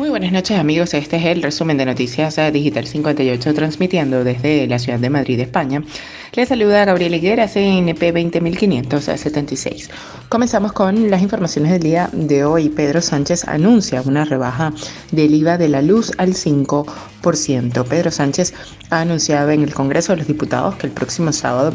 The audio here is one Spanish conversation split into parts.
Muy buenas noches amigos, este es el resumen de Noticias Digital 58 transmitiendo desde la ciudad de Madrid, España. Les saluda Gabriel Higuera, CNP 20576. Comenzamos con las informaciones del día de hoy. Pedro Sánchez anuncia una rebaja del IVA de la luz al 5%. Pedro Sánchez ha anunciado en el Congreso de los Diputados que el próximo sábado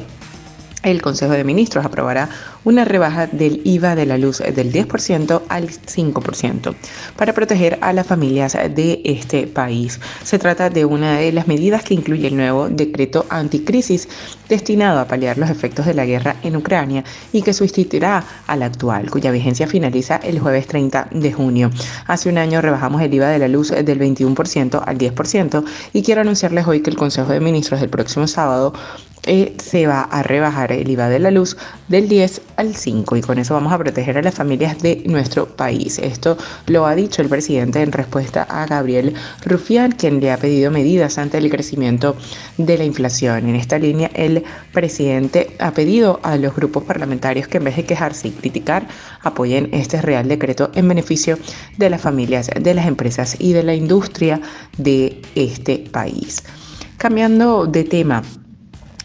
el Consejo de Ministros aprobará una rebaja del IVA de la luz del 10% al 5% para proteger a las familias de este país. Se trata de una de las medidas que incluye el nuevo decreto anticrisis destinado a paliar los efectos de la guerra en Ucrania y que sustituirá al actual, cuya vigencia finaliza el jueves 30 de junio. Hace un año rebajamos el IVA de la luz del 21% al 10% y quiero anunciarles hoy que el Consejo de Ministros del próximo sábado eh, se va a rebajar el IVA de la luz del 10 al 5 y con eso vamos a proteger a las familias de nuestro país. Esto lo ha dicho el presidente en respuesta a Gabriel Rufián, quien le ha pedido medidas ante el crecimiento de la inflación. En esta línea, el presidente ha pedido a los grupos parlamentarios que en vez de quejarse y criticar, apoyen este real decreto en beneficio de las familias, de las empresas y de la industria de este país. Cambiando de tema,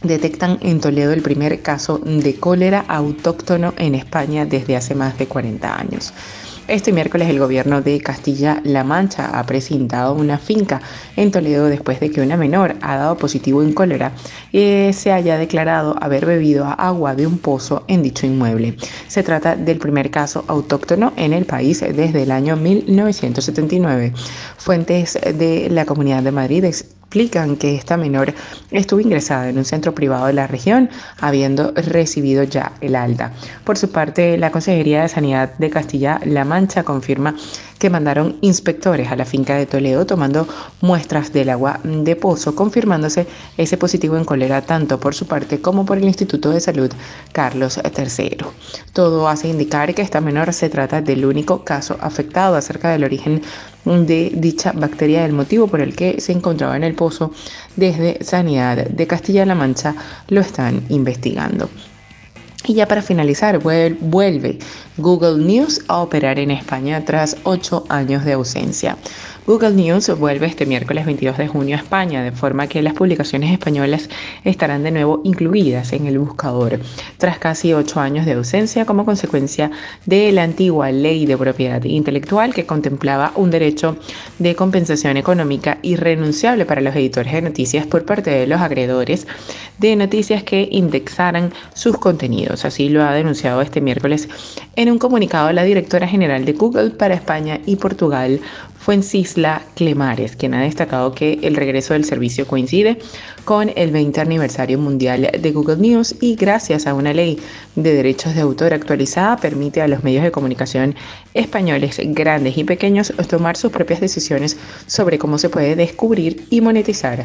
detectan en Toledo el primer caso de cólera autóctono en España desde hace más de 40 años. Este miércoles el gobierno de Castilla-La Mancha ha presentado una finca en Toledo después de que una menor ha dado positivo en cólera y se haya declarado haber bebido agua de un pozo en dicho inmueble. Se trata del primer caso autóctono en el país desde el año 1979. Fuentes de la Comunidad de Madrid explican que esta menor estuvo ingresada en un centro privado de la región, habiendo recibido ya el alta. Por su parte, la Consejería de Sanidad de Castilla-La Mancha confirma que mandaron inspectores a la finca de Toledo tomando muestras del agua de pozo, confirmándose ese positivo en cólera tanto por su parte como por el Instituto de Salud Carlos III. Todo hace indicar que esta menor se trata del único caso afectado acerca del origen de dicha bacteria, el motivo por el que se encontraba en el pozo desde Sanidad de Castilla-La Mancha lo están investigando. Y ya para finalizar, vuelve Google News a operar en España tras ocho años de ausencia. Google News vuelve este miércoles 22 de junio a España, de forma que las publicaciones españolas estarán de nuevo incluidas en el buscador, tras casi ocho años de ausencia como consecuencia de la antigua ley de propiedad intelectual que contemplaba un derecho de compensación económica irrenunciable para los editores de noticias por parte de los agredores de noticias que indexaran sus contenidos. Así lo ha denunciado este miércoles en un comunicado la directora general de Google para España y Portugal, Fuencisla Clemares, quien ha destacado que el regreso del servicio coincide con el 20 aniversario mundial de Google News y gracias a una ley de derechos de autor actualizada permite a los medios de comunicación españoles grandes y pequeños tomar sus propias decisiones sobre cómo se puede descubrir y monetizar